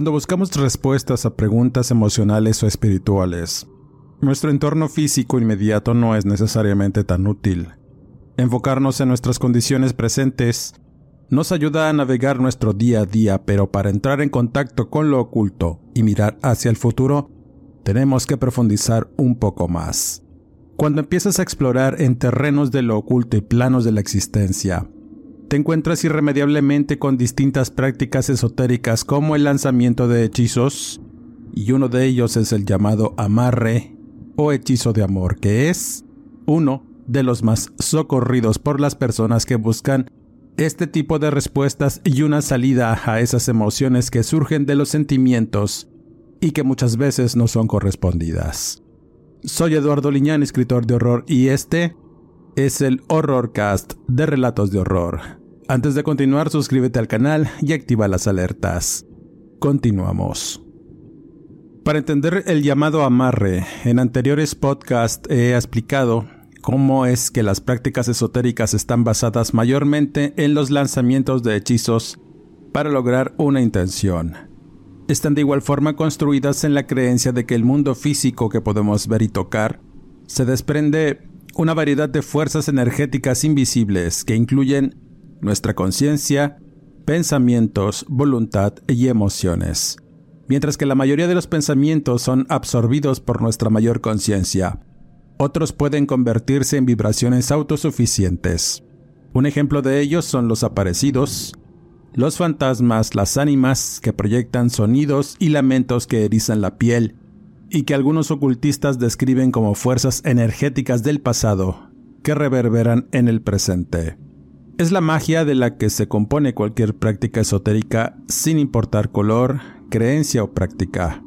Cuando buscamos respuestas a preguntas emocionales o espirituales, nuestro entorno físico inmediato no es necesariamente tan útil. Enfocarnos en nuestras condiciones presentes nos ayuda a navegar nuestro día a día, pero para entrar en contacto con lo oculto y mirar hacia el futuro, tenemos que profundizar un poco más. Cuando empiezas a explorar en terrenos de lo oculto y planos de la existencia, te encuentras irremediablemente con distintas prácticas esotéricas como el lanzamiento de hechizos, y uno de ellos es el llamado amarre o hechizo de amor, que es uno de los más socorridos por las personas que buscan este tipo de respuestas y una salida a esas emociones que surgen de los sentimientos y que muchas veces no son correspondidas. Soy Eduardo Liñán, escritor de horror, y este es el Horrorcast de Relatos de Horror. Antes de continuar, suscríbete al canal y activa las alertas. Continuamos. Para entender el llamado amarre, en anteriores podcasts he explicado cómo es que las prácticas esotéricas están basadas mayormente en los lanzamientos de hechizos para lograr una intención. Están de igual forma construidas en la creencia de que el mundo físico que podemos ver y tocar se desprende una variedad de fuerzas energéticas invisibles que incluyen nuestra conciencia, pensamientos, voluntad y emociones. Mientras que la mayoría de los pensamientos son absorbidos por nuestra mayor conciencia, otros pueden convertirse en vibraciones autosuficientes. Un ejemplo de ellos son los aparecidos, los fantasmas, las ánimas que proyectan sonidos y lamentos que erizan la piel, y que algunos ocultistas describen como fuerzas energéticas del pasado que reverberan en el presente. Es la magia de la que se compone cualquier práctica esotérica sin importar color, creencia o práctica.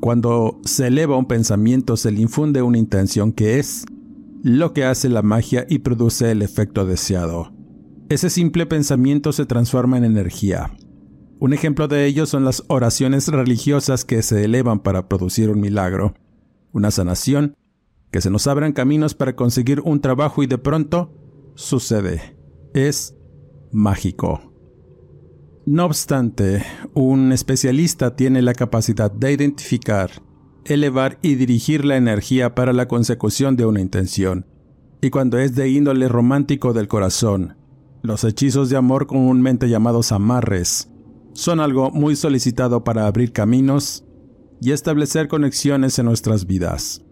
Cuando se eleva un pensamiento se le infunde una intención que es lo que hace la magia y produce el efecto deseado. Ese simple pensamiento se transforma en energía. Un ejemplo de ello son las oraciones religiosas que se elevan para producir un milagro, una sanación, que se nos abran caminos para conseguir un trabajo y de pronto sucede es mágico. No obstante, un especialista tiene la capacidad de identificar, elevar y dirigir la energía para la consecución de una intención. Y cuando es de índole romántico del corazón, los hechizos de amor comúnmente llamados amarres son algo muy solicitado para abrir caminos y establecer conexiones en nuestras vidas.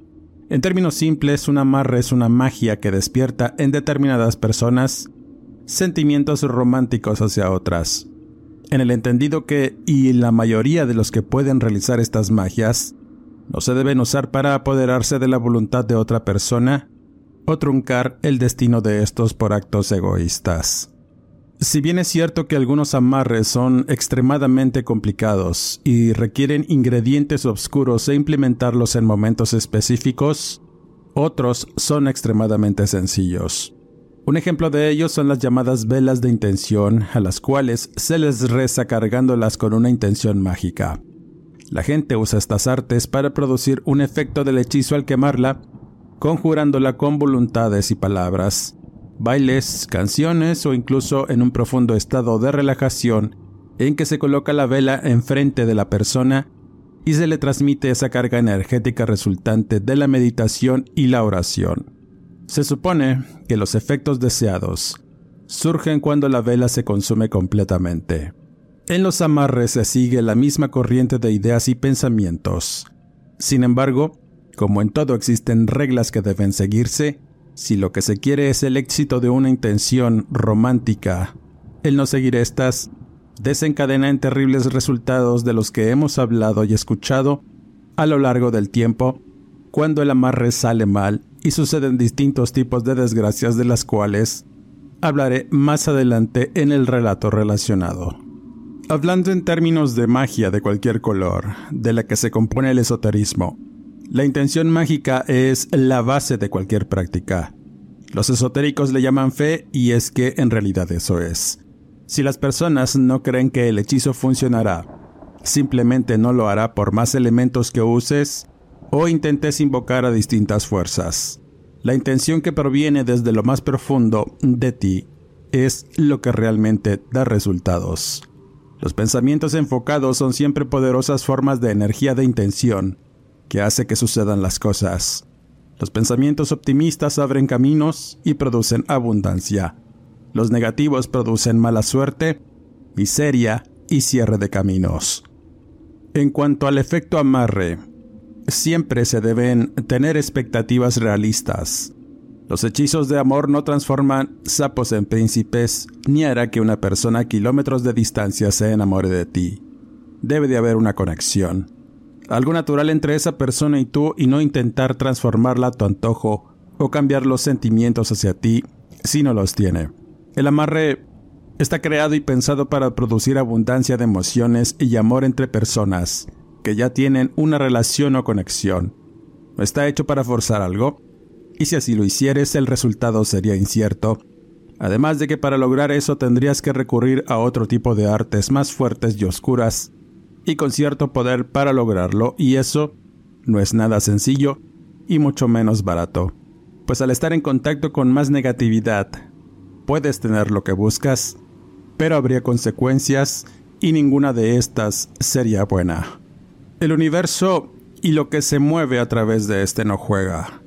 En términos simples, un amarre es una magia que despierta en determinadas personas sentimientos románticos hacia otras. En el entendido que, y la mayoría de los que pueden realizar estas magias, no se deben usar para apoderarse de la voluntad de otra persona o truncar el destino de estos por actos egoístas. Si bien es cierto que algunos amarres son extremadamente complicados y requieren ingredientes oscuros e implementarlos en momentos específicos, otros son extremadamente sencillos. Un ejemplo de ello son las llamadas velas de intención, a las cuales se les reza cargándolas con una intención mágica. La gente usa estas artes para producir un efecto del hechizo al quemarla, conjurándola con voluntades y palabras, bailes, canciones o incluso en un profundo estado de relajación en que se coloca la vela enfrente de la persona y se le transmite esa carga energética resultante de la meditación y la oración. Se supone que los efectos deseados surgen cuando la vela se consume completamente. En los amarres se sigue la misma corriente de ideas y pensamientos. Sin embargo, como en todo existen reglas que deben seguirse, si lo que se quiere es el éxito de una intención romántica, el no seguir estas desencadena en terribles resultados de los que hemos hablado y escuchado a lo largo del tiempo cuando el amarre sale mal y suceden distintos tipos de desgracias de las cuales hablaré más adelante en el relato relacionado. Hablando en términos de magia de cualquier color, de la que se compone el esoterismo, la intención mágica es la base de cualquier práctica. Los esotéricos le llaman fe y es que en realidad eso es. Si las personas no creen que el hechizo funcionará, simplemente no lo hará por más elementos que uses o intentes invocar a distintas fuerzas. La intención que proviene desde lo más profundo de ti es lo que realmente da resultados. Los pensamientos enfocados son siempre poderosas formas de energía de intención que hace que sucedan las cosas. Los pensamientos optimistas abren caminos y producen abundancia. Los negativos producen mala suerte, miseria y cierre de caminos. En cuanto al efecto amarre, siempre se deben tener expectativas realistas. Los hechizos de amor no transforman sapos en príncipes, ni hará que una persona a kilómetros de distancia se enamore de ti. Debe de haber una conexión. Algo natural entre esa persona y tú y no intentar transformarla a tu antojo o cambiar los sentimientos hacia ti si no los tiene. El amarre está creado y pensado para producir abundancia de emociones y amor entre personas que ya tienen una relación o conexión. No está hecho para forzar algo, y si así lo hicieres el resultado sería incierto, además de que para lograr eso tendrías que recurrir a otro tipo de artes más fuertes y oscuras, y con cierto poder para lograrlo, y eso no es nada sencillo y mucho menos barato, pues al estar en contacto con más negatividad, puedes tener lo que buscas, pero habría consecuencias y ninguna de estas sería buena. El universo y lo que se mueve a través de este no juega.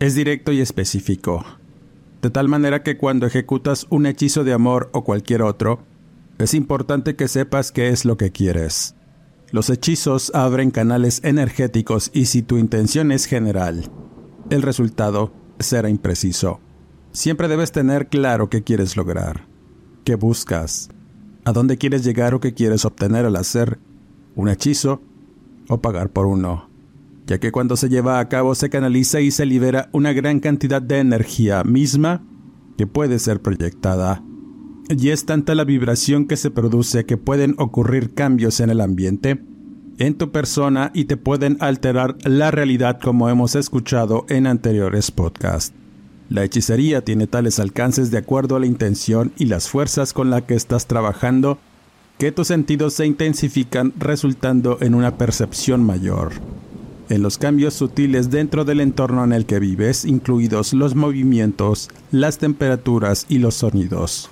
Es directo y específico. De tal manera que cuando ejecutas un hechizo de amor o cualquier otro, es importante que sepas qué es lo que quieres. Los hechizos abren canales energéticos y si tu intención es general, el resultado será impreciso. Siempre debes tener claro qué quieres lograr, qué buscas, a dónde quieres llegar o qué quieres obtener al hacer un hechizo o pagar por uno, ya que cuando se lleva a cabo se canaliza y se libera una gran cantidad de energía misma que puede ser proyectada. Y es tanta la vibración que se produce que pueden ocurrir cambios en el ambiente, en tu persona y te pueden alterar la realidad como hemos escuchado en anteriores podcasts. La hechicería tiene tales alcances de acuerdo a la intención y las fuerzas con las que estás trabajando que tus sentidos se intensifican resultando en una percepción mayor. En los cambios sutiles dentro del entorno en el que vives, incluidos los movimientos, las temperaturas y los sonidos.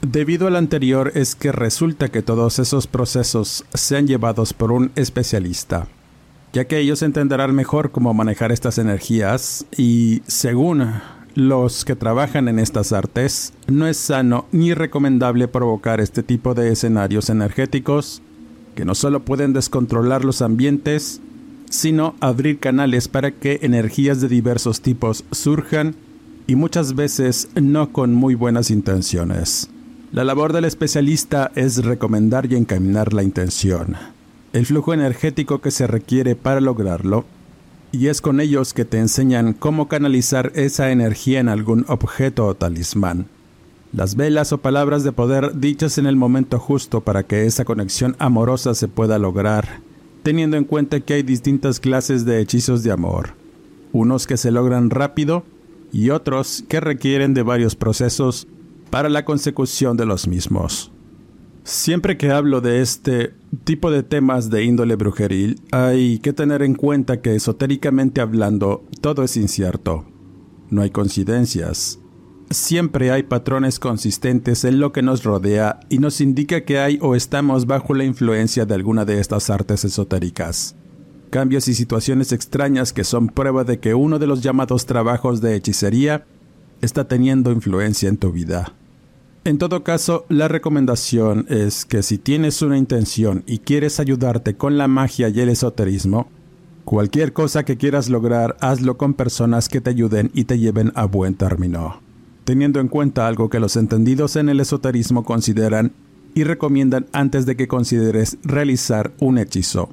Debido al anterior es que resulta que todos esos procesos sean llevados por un especialista, ya que ellos entenderán mejor cómo manejar estas energías y, según los que trabajan en estas artes, no es sano ni recomendable provocar este tipo de escenarios energéticos que no solo pueden descontrolar los ambientes, sino abrir canales para que energías de diversos tipos surjan y muchas veces no con muy buenas intenciones. La labor del especialista es recomendar y encaminar la intención, el flujo energético que se requiere para lograrlo y es con ellos que te enseñan cómo canalizar esa energía en algún objeto o talismán. Las velas o palabras de poder dichas en el momento justo para que esa conexión amorosa se pueda lograr, teniendo en cuenta que hay distintas clases de hechizos de amor, unos que se logran rápido y otros que requieren de varios procesos para la consecución de los mismos. Siempre que hablo de este tipo de temas de índole brujeril, hay que tener en cuenta que esotéricamente hablando todo es incierto. No hay coincidencias. Siempre hay patrones consistentes en lo que nos rodea y nos indica que hay o estamos bajo la influencia de alguna de estas artes esotéricas. Cambios y situaciones extrañas que son prueba de que uno de los llamados trabajos de hechicería está teniendo influencia en tu vida. En todo caso, la recomendación es que si tienes una intención y quieres ayudarte con la magia y el esoterismo, Cualquier cosa que quieras lograr, hazlo con personas que te ayuden y te lleven a buen término, teniendo en cuenta algo que los entendidos en el esoterismo consideran y recomiendan antes de que consideres realizar un hechizo,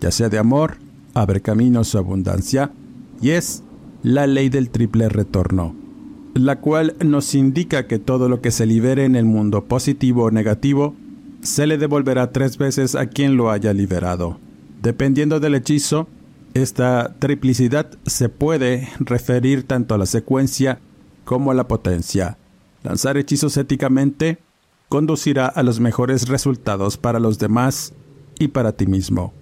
ya sea de amor, abre caminos o abundancia, y es la ley del triple retorno, la cual nos indica que todo lo que se libere en el mundo positivo o negativo se le devolverá tres veces a quien lo haya liberado. Dependiendo del hechizo, esta triplicidad se puede referir tanto a la secuencia como a la potencia. Lanzar hechizos éticamente conducirá a los mejores resultados para los demás y para ti mismo.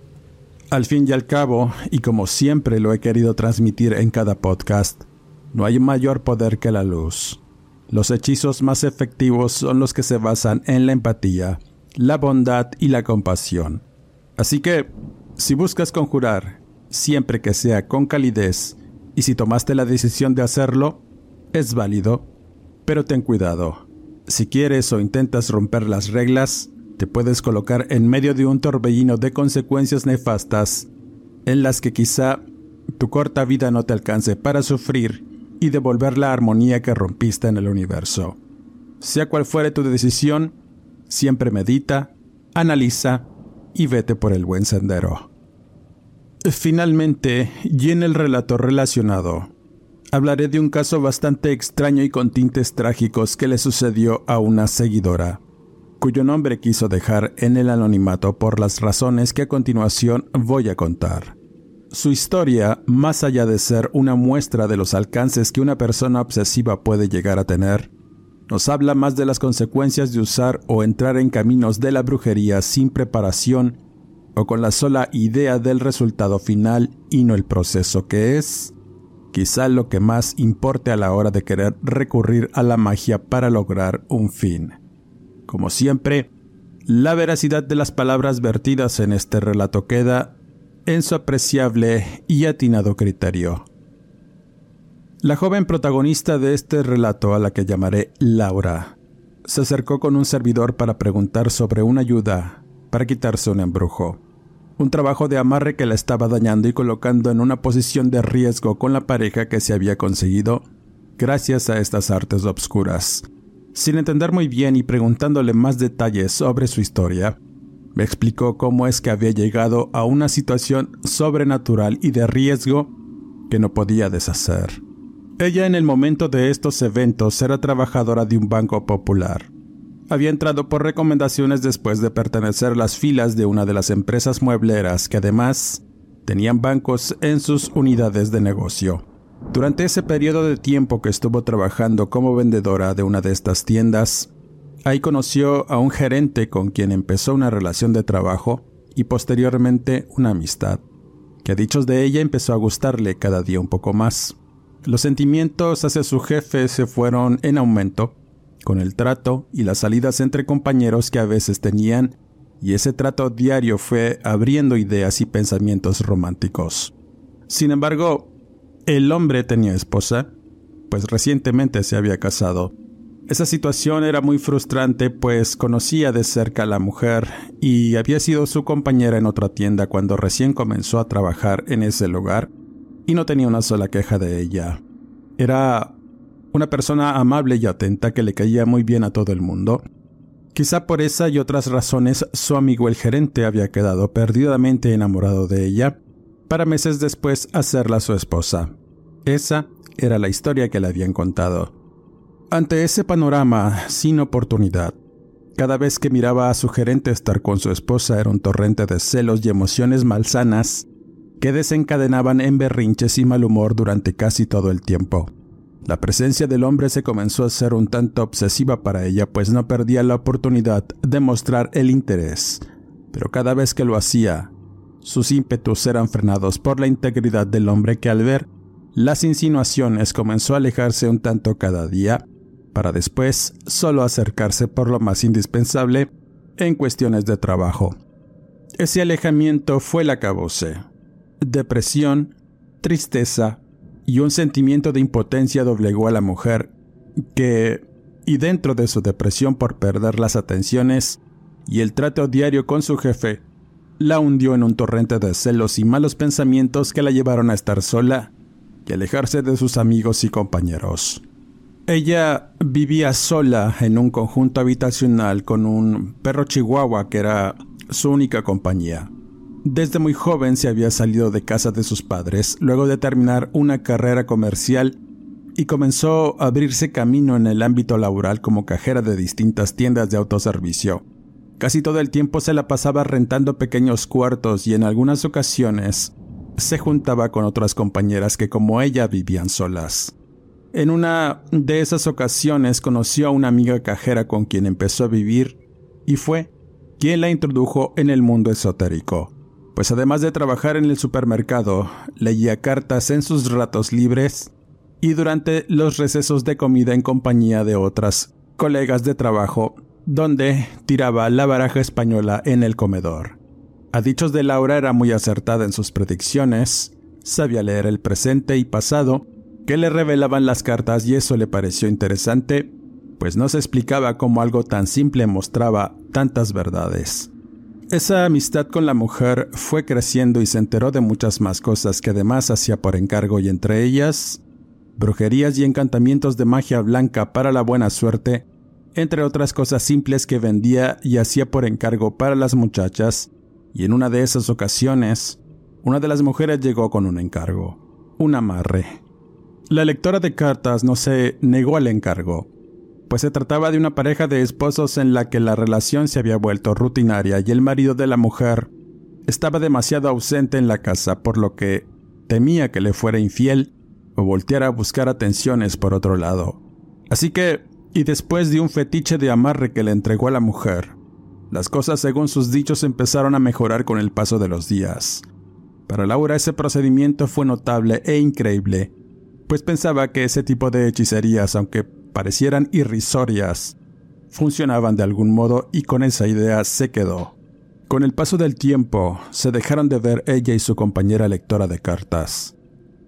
Al fin y al cabo, y como siempre lo he querido transmitir en cada podcast, no hay mayor poder que la luz. Los hechizos más efectivos son los que se basan en la empatía, la bondad y la compasión. Así que, si buscas conjurar, siempre que sea con calidez, y si tomaste la decisión de hacerlo, es válido, pero ten cuidado. Si quieres o intentas romper las reglas, te puedes colocar en medio de un torbellino de consecuencias nefastas en las que quizá tu corta vida no te alcance para sufrir y devolver la armonía que rompiste en el universo. Sea cual fuere tu decisión, siempre medita, analiza y vete por el buen sendero. Finalmente, y en el relato relacionado, hablaré de un caso bastante extraño y con tintes trágicos que le sucedió a una seguidora cuyo nombre quiso dejar en el anonimato por las razones que a continuación voy a contar. Su historia, más allá de ser una muestra de los alcances que una persona obsesiva puede llegar a tener, nos habla más de las consecuencias de usar o entrar en caminos de la brujería sin preparación o con la sola idea del resultado final y no el proceso que es, quizá lo que más importe a la hora de querer recurrir a la magia para lograr un fin. Como siempre, la veracidad de las palabras vertidas en este relato queda en su apreciable y atinado criterio. La joven protagonista de este relato, a la que llamaré Laura, se acercó con un servidor para preguntar sobre una ayuda para quitarse un embrujo, un trabajo de amarre que la estaba dañando y colocando en una posición de riesgo con la pareja que se había conseguido gracias a estas artes obscuras. Sin entender muy bien y preguntándole más detalles sobre su historia, me explicó cómo es que había llegado a una situación sobrenatural y de riesgo que no podía deshacer. Ella en el momento de estos eventos era trabajadora de un banco popular. Había entrado por recomendaciones después de pertenecer a las filas de una de las empresas muebleras que además tenían bancos en sus unidades de negocio. Durante ese periodo de tiempo que estuvo trabajando como vendedora de una de estas tiendas, ahí conoció a un gerente con quien empezó una relación de trabajo y posteriormente una amistad, que a dichos de ella empezó a gustarle cada día un poco más. Los sentimientos hacia su jefe se fueron en aumento, con el trato y las salidas entre compañeros que a veces tenían, y ese trato diario fue abriendo ideas y pensamientos románticos. Sin embargo, el hombre tenía esposa, pues recientemente se había casado. Esa situación era muy frustrante, pues conocía de cerca a la mujer y había sido su compañera en otra tienda cuando recién comenzó a trabajar en ese lugar y no tenía una sola queja de ella. Era una persona amable y atenta que le caía muy bien a todo el mundo. Quizá por esa y otras razones su amigo el gerente había quedado perdidamente enamorado de ella, para meses después hacerla su esposa. Esa era la historia que le habían contado. Ante ese panorama sin oportunidad, cada vez que miraba a su gerente estar con su esposa era un torrente de celos y emociones malsanas que desencadenaban en berrinches y mal humor durante casi todo el tiempo. La presencia del hombre se comenzó a ser un tanto obsesiva para ella, pues no perdía la oportunidad de mostrar el interés, pero cada vez que lo hacía, sus ímpetus eran frenados por la integridad del hombre que al ver las insinuaciones comenzó a alejarse un tanto cada día, para después solo acercarse por lo más indispensable en cuestiones de trabajo. Ese alejamiento fue la acabose. Depresión, tristeza y un sentimiento de impotencia doblegó a la mujer que, y dentro de su depresión por perder las atenciones y el trato diario con su jefe, la hundió en un torrente de celos y malos pensamientos que la llevaron a estar sola y alejarse de sus amigos y compañeros. Ella vivía sola en un conjunto habitacional con un perro chihuahua que era su única compañía. Desde muy joven se había salido de casa de sus padres luego de terminar una carrera comercial y comenzó a abrirse camino en el ámbito laboral como cajera de distintas tiendas de autoservicio. Casi todo el tiempo se la pasaba rentando pequeños cuartos y en algunas ocasiones se juntaba con otras compañeras que como ella vivían solas. En una de esas ocasiones conoció a una amiga cajera con quien empezó a vivir y fue quien la introdujo en el mundo esotérico, pues además de trabajar en el supermercado, leía cartas en sus ratos libres y durante los recesos de comida en compañía de otras colegas de trabajo, donde tiraba la baraja española en el comedor. A dichos de Laura era muy acertada en sus predicciones, sabía leer el presente y pasado, que le revelaban las cartas y eso le pareció interesante, pues no se explicaba cómo algo tan simple mostraba tantas verdades. Esa amistad con la mujer fue creciendo y se enteró de muchas más cosas que además hacía por encargo y entre ellas brujerías y encantamientos de magia blanca para la buena suerte, entre otras cosas simples que vendía y hacía por encargo para las muchachas, y en una de esas ocasiones, una de las mujeres llegó con un encargo, un amarre. La lectora de cartas no se negó al encargo, pues se trataba de una pareja de esposos en la que la relación se había vuelto rutinaria y el marido de la mujer estaba demasiado ausente en la casa, por lo que temía que le fuera infiel o volteara a buscar atenciones por otro lado. Así que, y después de un fetiche de amarre que le entregó a la mujer, las cosas según sus dichos empezaron a mejorar con el paso de los días. Para Laura ese procedimiento fue notable e increíble, pues pensaba que ese tipo de hechicerías, aunque parecieran irrisorias, funcionaban de algún modo y con esa idea se quedó. Con el paso del tiempo, se dejaron de ver ella y su compañera lectora de cartas.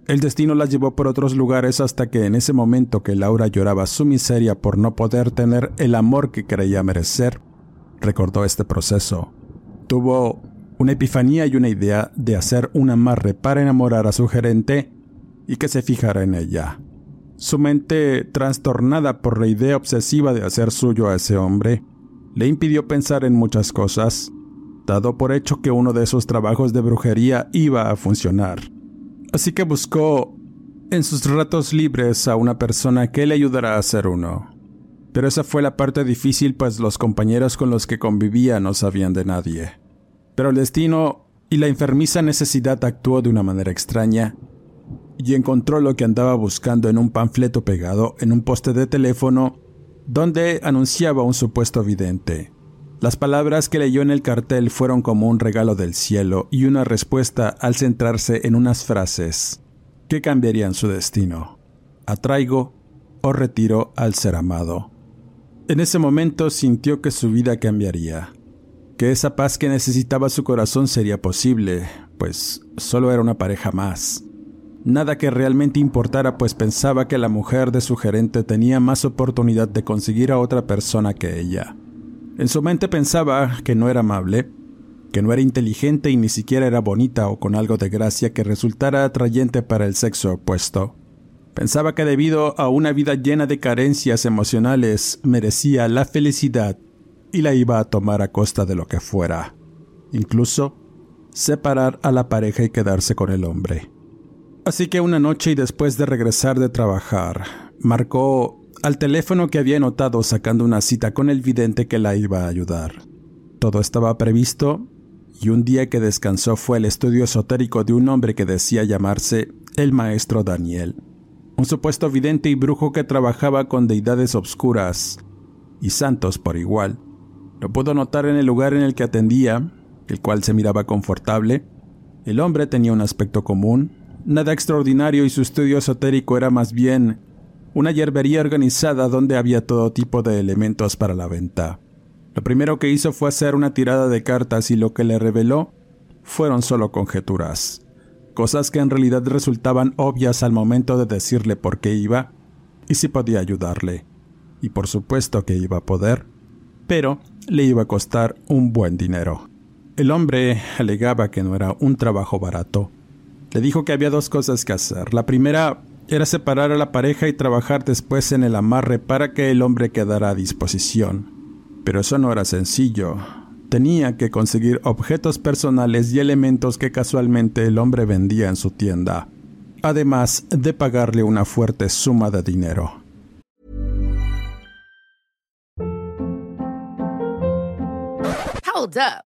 El destino la llevó por otros lugares hasta que en ese momento que Laura lloraba su miseria por no poder tener el amor que creía merecer, recordó este proceso. Tuvo una epifanía y una idea de hacer un amarre para enamorar a su gerente y que se fijara en ella. Su mente, trastornada por la idea obsesiva de hacer suyo a ese hombre, le impidió pensar en muchas cosas, dado por hecho que uno de esos trabajos de brujería iba a funcionar. Así que buscó en sus ratos libres a una persona que le ayudara a hacer uno. Pero esa fue la parte difícil, pues los compañeros con los que convivía no sabían de nadie. Pero el destino y la enfermiza necesidad actuó de una manera extraña y encontró lo que andaba buscando en un panfleto pegado en un poste de teléfono donde anunciaba un supuesto vidente. Las palabras que leyó en el cartel fueron como un regalo del cielo y una respuesta al centrarse en unas frases que cambiarían su destino. Atraigo o retiro al ser amado. En ese momento sintió que su vida cambiaría, que esa paz que necesitaba su corazón sería posible, pues solo era una pareja más. Nada que realmente importara, pues pensaba que la mujer de su gerente tenía más oportunidad de conseguir a otra persona que ella. En su mente pensaba que no era amable, que no era inteligente y ni siquiera era bonita o con algo de gracia que resultara atrayente para el sexo opuesto. Pensaba que debido a una vida llena de carencias emocionales merecía la felicidad y la iba a tomar a costa de lo que fuera, incluso separar a la pareja y quedarse con el hombre. Así que una noche y después de regresar de trabajar, marcó al teléfono que había notado sacando una cita con el vidente que la iba a ayudar. Todo estaba previsto y un día que descansó fue el estudio esotérico de un hombre que decía llamarse el maestro Daniel, un supuesto vidente y brujo que trabajaba con deidades obscuras y santos por igual. Lo pudo notar en el lugar en el que atendía, el cual se miraba confortable. El hombre tenía un aspecto común, nada extraordinario y su estudio esotérico era más bien una hierbería organizada donde había todo tipo de elementos para la venta. Lo primero que hizo fue hacer una tirada de cartas y lo que le reveló fueron solo conjeturas, cosas que en realidad resultaban obvias al momento de decirle por qué iba y si podía ayudarle. Y por supuesto que iba a poder, pero le iba a costar un buen dinero. El hombre alegaba que no era un trabajo barato. Le dijo que había dos cosas que hacer. La primera era separar a la pareja y trabajar después en el amarre para que el hombre quedara a disposición. Pero eso no era sencillo. Tenía que conseguir objetos personales y elementos que casualmente el hombre vendía en su tienda, además de pagarle una fuerte suma de dinero.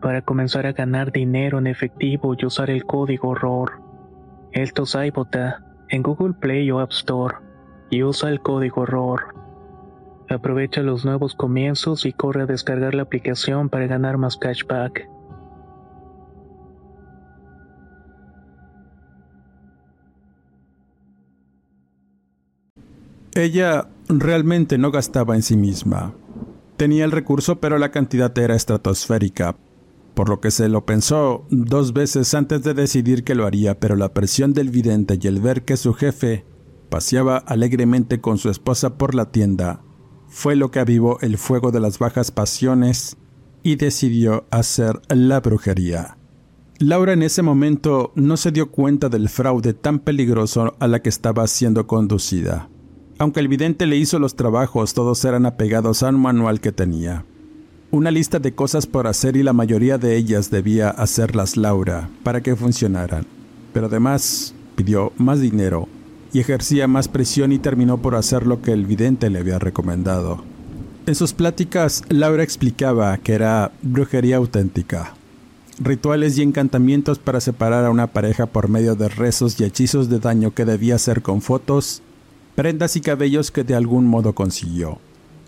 para comenzar a ganar dinero en efectivo y usar el código ROR. Esto es iBota en Google Play o App Store y usa el código ROR. Aprovecha los nuevos comienzos y corre a descargar la aplicación para ganar más cashback. Ella realmente no gastaba en sí misma. Tenía el recurso, pero la cantidad era estratosférica, por lo que se lo pensó dos veces antes de decidir que lo haría, pero la presión del vidente y el ver que su jefe paseaba alegremente con su esposa por la tienda fue lo que avivó el fuego de las bajas pasiones y decidió hacer la brujería. Laura en ese momento no se dio cuenta del fraude tan peligroso a la que estaba siendo conducida. Aunque el vidente le hizo los trabajos, todos eran apegados a un manual que tenía. Una lista de cosas por hacer y la mayoría de ellas debía hacerlas Laura para que funcionaran. Pero además pidió más dinero y ejercía más presión y terminó por hacer lo que el vidente le había recomendado. En sus pláticas, Laura explicaba que era brujería auténtica, rituales y encantamientos para separar a una pareja por medio de rezos y hechizos de daño que debía hacer con fotos, prendas y cabellos que de algún modo consiguió.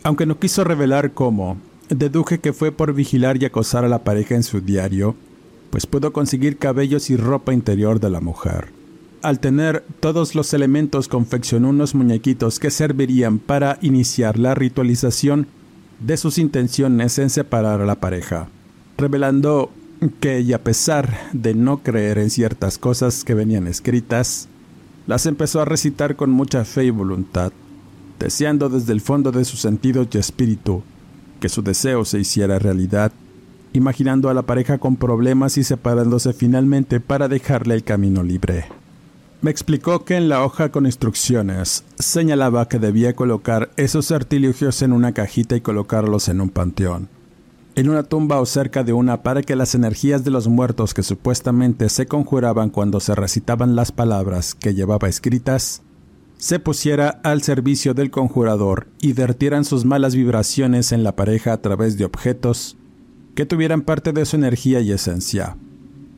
Aunque no quiso revelar cómo, deduje que fue por vigilar y acosar a la pareja en su diario, pues pudo conseguir cabellos y ropa interior de la mujer. al tener todos los elementos, confeccionó unos muñequitos que servirían para iniciar la ritualización de sus intenciones en separar a la pareja, revelando que ella, a pesar de no creer en ciertas cosas que venían escritas, las empezó a recitar con mucha fe y voluntad, deseando desde el fondo de su sentido y espíritu que su deseo se hiciera realidad, imaginando a la pareja con problemas y separándose finalmente para dejarle el camino libre. Me explicó que en la hoja con instrucciones señalaba que debía colocar esos artilugios en una cajita y colocarlos en un panteón, en una tumba o cerca de una para que las energías de los muertos que supuestamente se conjuraban cuando se recitaban las palabras que llevaba escritas, se pusiera al servicio del conjurador y vertieran sus malas vibraciones en la pareja a través de objetos que tuvieran parte de su energía y esencia.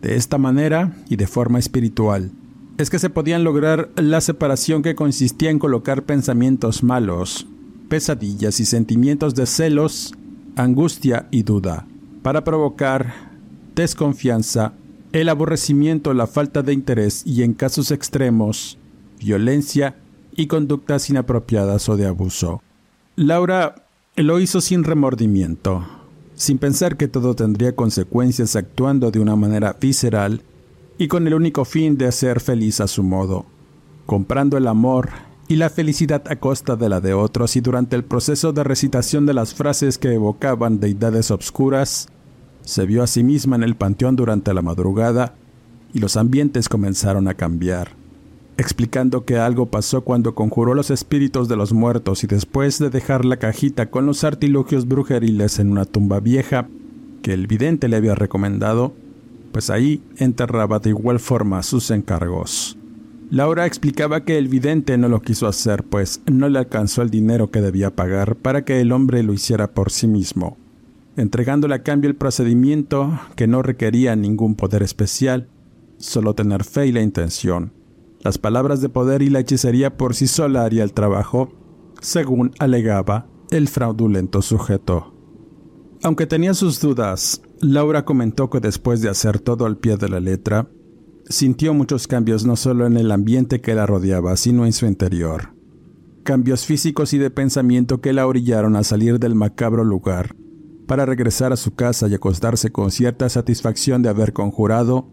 De esta manera y de forma espiritual, es que se podían lograr la separación que consistía en colocar pensamientos malos, pesadillas y sentimientos de celos, angustia y duda, para provocar desconfianza, el aborrecimiento, la falta de interés y en casos extremos, violencia y conductas inapropiadas o de abuso. Laura lo hizo sin remordimiento, sin pensar que todo tendría consecuencias actuando de una manera visceral y con el único fin de hacer feliz a su modo, comprando el amor y la felicidad a costa de la de otros y durante el proceso de recitación de las frases que evocaban deidades obscuras, se vio a sí misma en el panteón durante la madrugada y los ambientes comenzaron a cambiar, explicando que algo pasó cuando conjuró los espíritus de los muertos y después de dejar la cajita con los artilugios brujeriles en una tumba vieja que el vidente le había recomendado, pues ahí enterraba de igual forma sus encargos. Laura explicaba que el vidente no lo quiso hacer, pues no le alcanzó el dinero que debía pagar para que el hombre lo hiciera por sí mismo, entregándole a cambio el procedimiento que no requería ningún poder especial, solo tener fe y la intención. Las palabras de poder y la hechicería por sí sola haría el trabajo, según alegaba el fraudulento sujeto. Aunque tenía sus dudas, Laura comentó que después de hacer todo al pie de la letra, sintió muchos cambios no solo en el ambiente que la rodeaba, sino en su interior. Cambios físicos y de pensamiento que la orillaron a salir del macabro lugar, para regresar a su casa y acostarse con cierta satisfacción de haber conjurado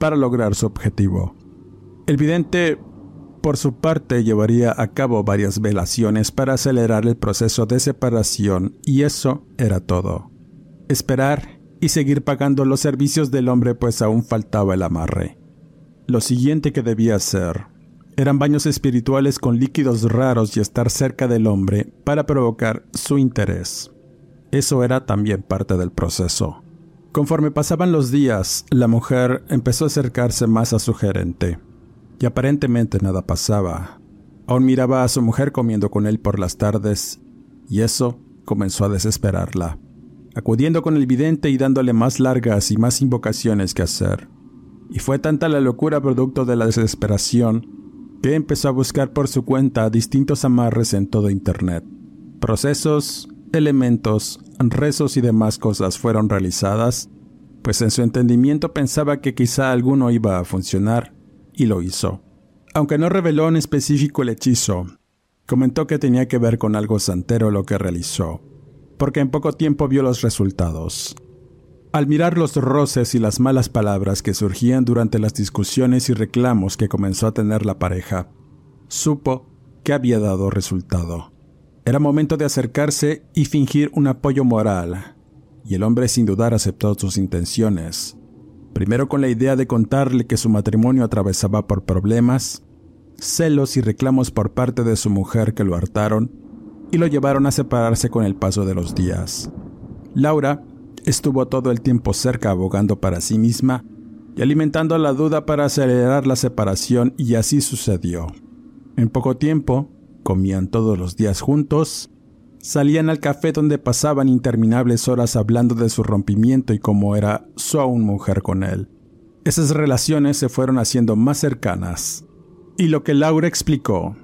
para lograr su objetivo. El vidente, por su parte, llevaría a cabo varias velaciones para acelerar el proceso de separación y eso era todo. Esperar y seguir pagando los servicios del hombre pues aún faltaba el amarre. Lo siguiente que debía hacer eran baños espirituales con líquidos raros y estar cerca del hombre para provocar su interés. Eso era también parte del proceso. Conforme pasaban los días, la mujer empezó a acercarse más a su gerente, y aparentemente nada pasaba. Aún miraba a su mujer comiendo con él por las tardes, y eso comenzó a desesperarla acudiendo con el vidente y dándole más largas y más invocaciones que hacer. Y fue tanta la locura producto de la desesperación que empezó a buscar por su cuenta distintos amarres en todo Internet. Procesos, elementos, rezos y demás cosas fueron realizadas, pues en su entendimiento pensaba que quizá alguno iba a funcionar, y lo hizo. Aunque no reveló en específico el hechizo, comentó que tenía que ver con algo santero lo que realizó porque en poco tiempo vio los resultados. Al mirar los roces y las malas palabras que surgían durante las discusiones y reclamos que comenzó a tener la pareja, supo que había dado resultado. Era momento de acercarse y fingir un apoyo moral, y el hombre sin dudar aceptó sus intenciones, primero con la idea de contarle que su matrimonio atravesaba por problemas, celos y reclamos por parte de su mujer que lo hartaron, y lo llevaron a separarse con el paso de los días. Laura estuvo todo el tiempo cerca abogando para sí misma y alimentando la duda para acelerar la separación y así sucedió. En poco tiempo, comían todos los días juntos, salían al café donde pasaban interminables horas hablando de su rompimiento y cómo era su aún mujer con él. Esas relaciones se fueron haciendo más cercanas. Y lo que Laura explicó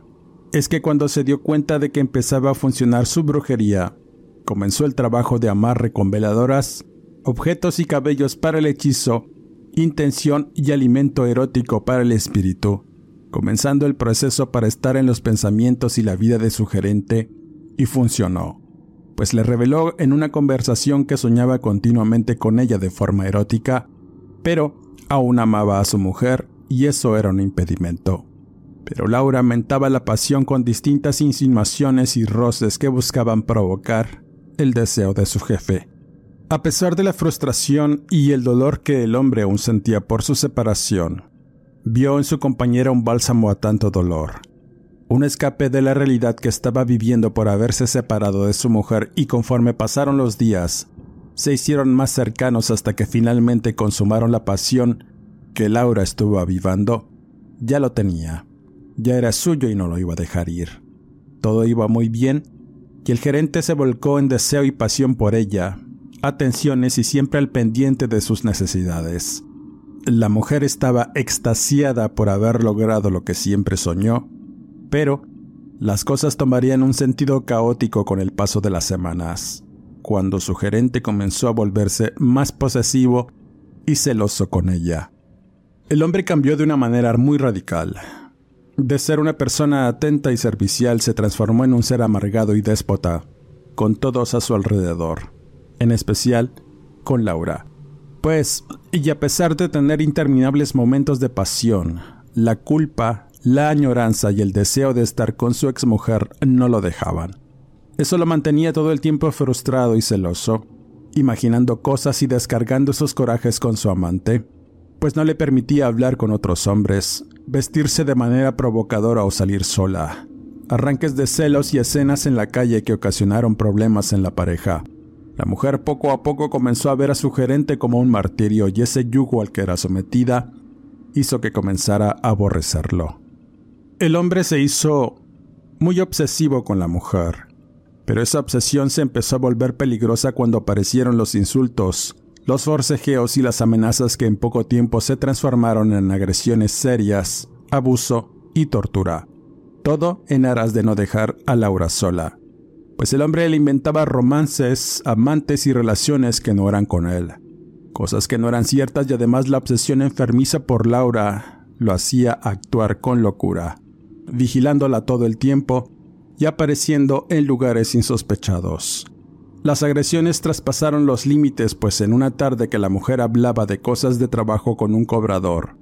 es que cuando se dio cuenta de que empezaba a funcionar su brujería, comenzó el trabajo de amarre con veladoras, objetos y cabellos para el hechizo, intención y alimento erótico para el espíritu, comenzando el proceso para estar en los pensamientos y la vida de su gerente, y funcionó, pues le reveló en una conversación que soñaba continuamente con ella de forma erótica, pero aún amaba a su mujer y eso era un impedimento. Pero Laura aumentaba la pasión con distintas insinuaciones y roces que buscaban provocar el deseo de su jefe. A pesar de la frustración y el dolor que el hombre aún sentía por su separación, vio en su compañera un bálsamo a tanto dolor, un escape de la realidad que estaba viviendo por haberse separado de su mujer y conforme pasaron los días, se hicieron más cercanos hasta que finalmente consumaron la pasión que Laura estuvo avivando. Ya lo tenía, ya era suyo y no lo iba a dejar ir. Todo iba muy bien y el gerente se volcó en deseo y pasión por ella, atenciones y siempre al pendiente de sus necesidades. La mujer estaba extasiada por haber logrado lo que siempre soñó, pero las cosas tomarían un sentido caótico con el paso de las semanas, cuando su gerente comenzó a volverse más posesivo y celoso con ella. El hombre cambió de una manera muy radical. De ser una persona atenta y servicial se transformó en un ser amargado y déspota, con todos a su alrededor en especial con Laura. Pues, y a pesar de tener interminables momentos de pasión, la culpa, la añoranza y el deseo de estar con su exmujer no lo dejaban. Eso lo mantenía todo el tiempo frustrado y celoso, imaginando cosas y descargando sus corajes con su amante, pues no le permitía hablar con otros hombres, vestirse de manera provocadora o salir sola. Arranques de celos y escenas en la calle que ocasionaron problemas en la pareja. La mujer poco a poco comenzó a ver a su gerente como un martirio y ese yugo al que era sometida hizo que comenzara a aborrecerlo. El hombre se hizo muy obsesivo con la mujer, pero esa obsesión se empezó a volver peligrosa cuando aparecieron los insultos, los forcejeos y las amenazas que en poco tiempo se transformaron en agresiones serias, abuso y tortura. Todo en aras de no dejar a Laura sola pues el hombre le inventaba romances, amantes y relaciones que no eran con él. Cosas que no eran ciertas y además la obsesión enfermiza por Laura lo hacía actuar con locura, vigilándola todo el tiempo y apareciendo en lugares insospechados. Las agresiones traspasaron los límites, pues en una tarde que la mujer hablaba de cosas de trabajo con un cobrador,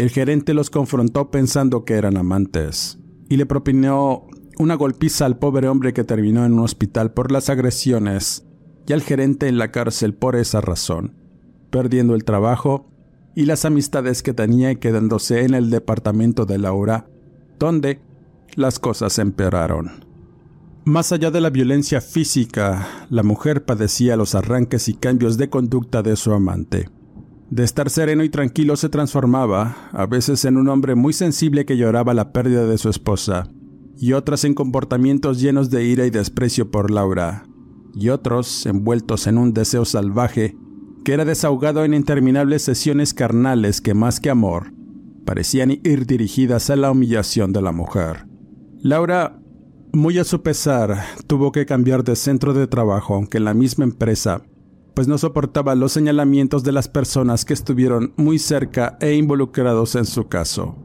el gerente los confrontó pensando que eran amantes y le propinó una golpiza al pobre hombre que terminó en un hospital por las agresiones y al gerente en la cárcel por esa razón, perdiendo el trabajo y las amistades que tenía y quedándose en el departamento de Laura, donde las cosas empeoraron. Más allá de la violencia física, la mujer padecía los arranques y cambios de conducta de su amante. De estar sereno y tranquilo se transformaba, a veces en un hombre muy sensible que lloraba la pérdida de su esposa, y otras en comportamientos llenos de ira y desprecio por Laura, y otros envueltos en un deseo salvaje que era desahogado en interminables sesiones carnales que más que amor parecían ir dirigidas a la humillación de la mujer. Laura, muy a su pesar, tuvo que cambiar de centro de trabajo, aunque en la misma empresa, pues no soportaba los señalamientos de las personas que estuvieron muy cerca e involucrados en su caso.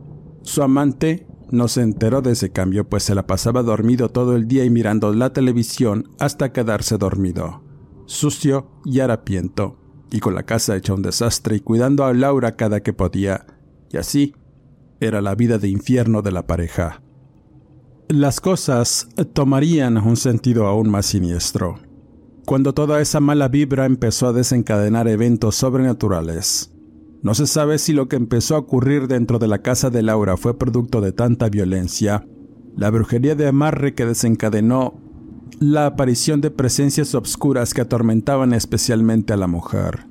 Su amante no se enteró de ese cambio, pues se la pasaba dormido todo el día y mirando la televisión hasta quedarse dormido, sucio y harapiento, y con la casa hecha un desastre y cuidando a Laura cada que podía, y así era la vida de infierno de la pareja. Las cosas tomarían un sentido aún más siniestro, cuando toda esa mala vibra empezó a desencadenar eventos sobrenaturales no se sabe si lo que empezó a ocurrir dentro de la casa de Laura fue producto de tanta violencia, la brujería de amarre que desencadenó la aparición de presencias obscuras que atormentaban especialmente a la mujer.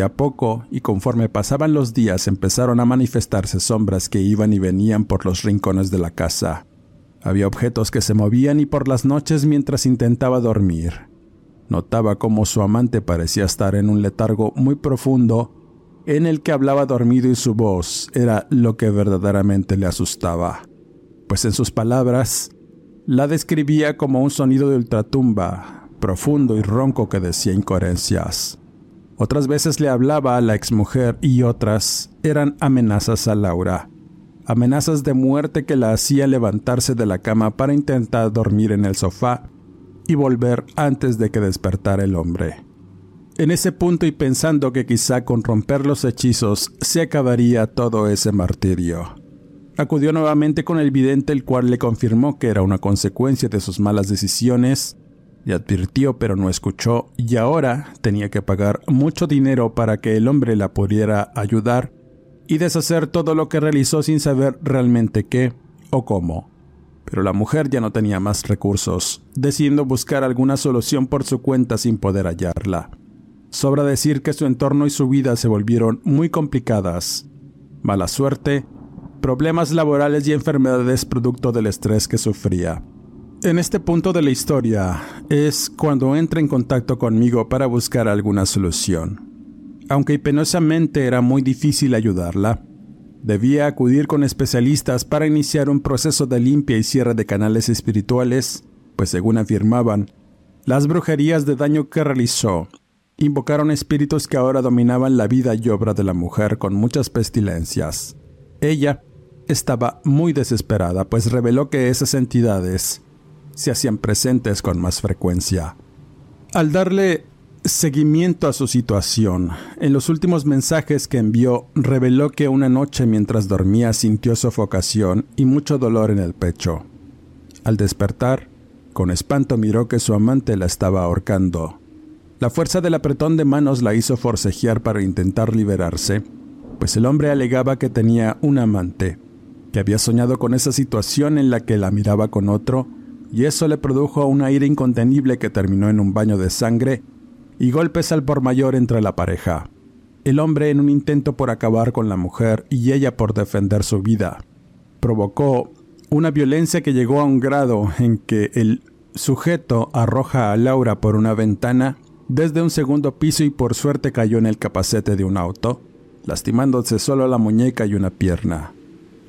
A poco, y conforme pasaban los días, empezaron a manifestarse sombras que iban y venían por los rincones de la casa. Había objetos que se movían y por las noches mientras intentaba dormir. Notaba cómo su amante parecía estar en un letargo muy profundo en el que hablaba dormido y su voz era lo que verdaderamente le asustaba, pues en sus palabras la describía como un sonido de ultratumba, profundo y ronco que decía incoherencias. Otras veces le hablaba a la exmujer y otras eran amenazas a Laura. amenazas de muerte que la hacían levantarse de la cama para intentar dormir en el sofá y volver antes de que despertara el hombre. En ese punto y pensando que quizá con romper los hechizos se acabaría todo ese martirio. Acudió nuevamente con el vidente el cual le confirmó que era una consecuencia de sus malas decisiones, le advirtió pero no escuchó y ahora tenía que pagar mucho dinero para que el hombre la pudiera ayudar y deshacer todo lo que realizó sin saber realmente qué o cómo. Pero la mujer ya no tenía más recursos, decidiendo buscar alguna solución por su cuenta sin poder hallarla. Sobra decir que su entorno y su vida se volvieron muy complicadas. Mala suerte, problemas laborales y enfermedades producto del estrés que sufría. En este punto de la historia es cuando entra en contacto conmigo para buscar alguna solución aunque penosamente era muy difícil ayudarla. Debía acudir con especialistas para iniciar un proceso de limpia y cierre de canales espirituales, pues según afirmaban, las brujerías de daño que realizó invocaron espíritus que ahora dominaban la vida y obra de la mujer con muchas pestilencias. Ella estaba muy desesperada, pues reveló que esas entidades se hacían presentes con más frecuencia. Al darle seguimiento a su situación. En los últimos mensajes que envió, reveló que una noche mientras dormía sintió sofocación y mucho dolor en el pecho. Al despertar, con espanto miró que su amante la estaba ahorcando. La fuerza del apretón de manos la hizo forcejear para intentar liberarse, pues el hombre alegaba que tenía un amante, que había soñado con esa situación en la que la miraba con otro, y eso le produjo una ira incontenible que terminó en un baño de sangre y golpes al por mayor entre la pareja. El hombre en un intento por acabar con la mujer y ella por defender su vida. Provocó una violencia que llegó a un grado en que el sujeto arroja a Laura por una ventana desde un segundo piso y por suerte cayó en el capacete de un auto, lastimándose solo la muñeca y una pierna.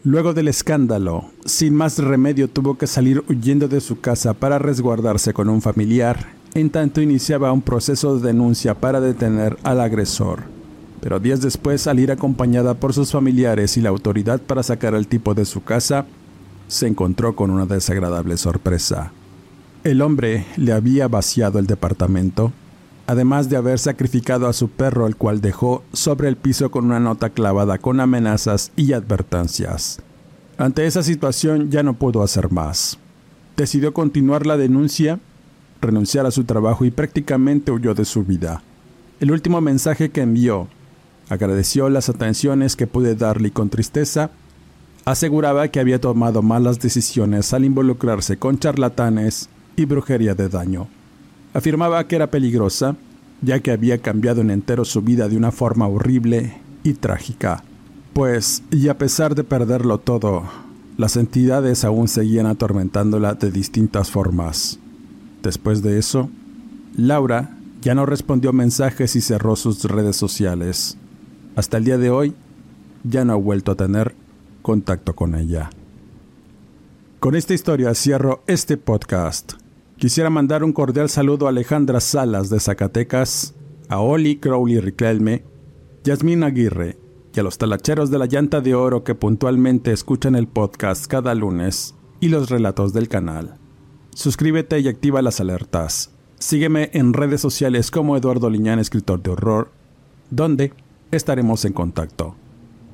Luego del escándalo, sin más remedio tuvo que salir huyendo de su casa para resguardarse con un familiar en tanto iniciaba un proceso de denuncia para detener al agresor. Pero días después, al ir acompañada por sus familiares y la autoridad para sacar al tipo de su casa, se encontró con una desagradable sorpresa. El hombre le había vaciado el departamento, además de haber sacrificado a su perro, el cual dejó sobre el piso con una nota clavada con amenazas y advertencias. Ante esa situación ya no pudo hacer más. Decidió continuar la denuncia renunciar a su trabajo y prácticamente huyó de su vida. El último mensaje que envió agradeció las atenciones que pude darle y con tristeza aseguraba que había tomado malas decisiones al involucrarse con charlatanes y brujería de daño. Afirmaba que era peligrosa, ya que había cambiado en entero su vida de una forma horrible y trágica. Pues, y a pesar de perderlo todo, las entidades aún seguían atormentándola de distintas formas. Después de eso, Laura ya no respondió mensajes y cerró sus redes sociales. Hasta el día de hoy, ya no ha vuelto a tener contacto con ella. Con esta historia cierro este podcast. Quisiera mandar un cordial saludo a Alejandra Salas de Zacatecas, a Oli Crowley Riquelme, Yasmín Aguirre y a los talacheros de la llanta de oro que puntualmente escuchan el podcast cada lunes y los relatos del canal. Suscríbete y activa las alertas. Sígueme en redes sociales como Eduardo Liñán, escritor de horror, donde estaremos en contacto.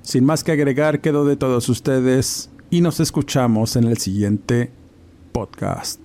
Sin más que agregar, quedo de todos ustedes y nos escuchamos en el siguiente podcast.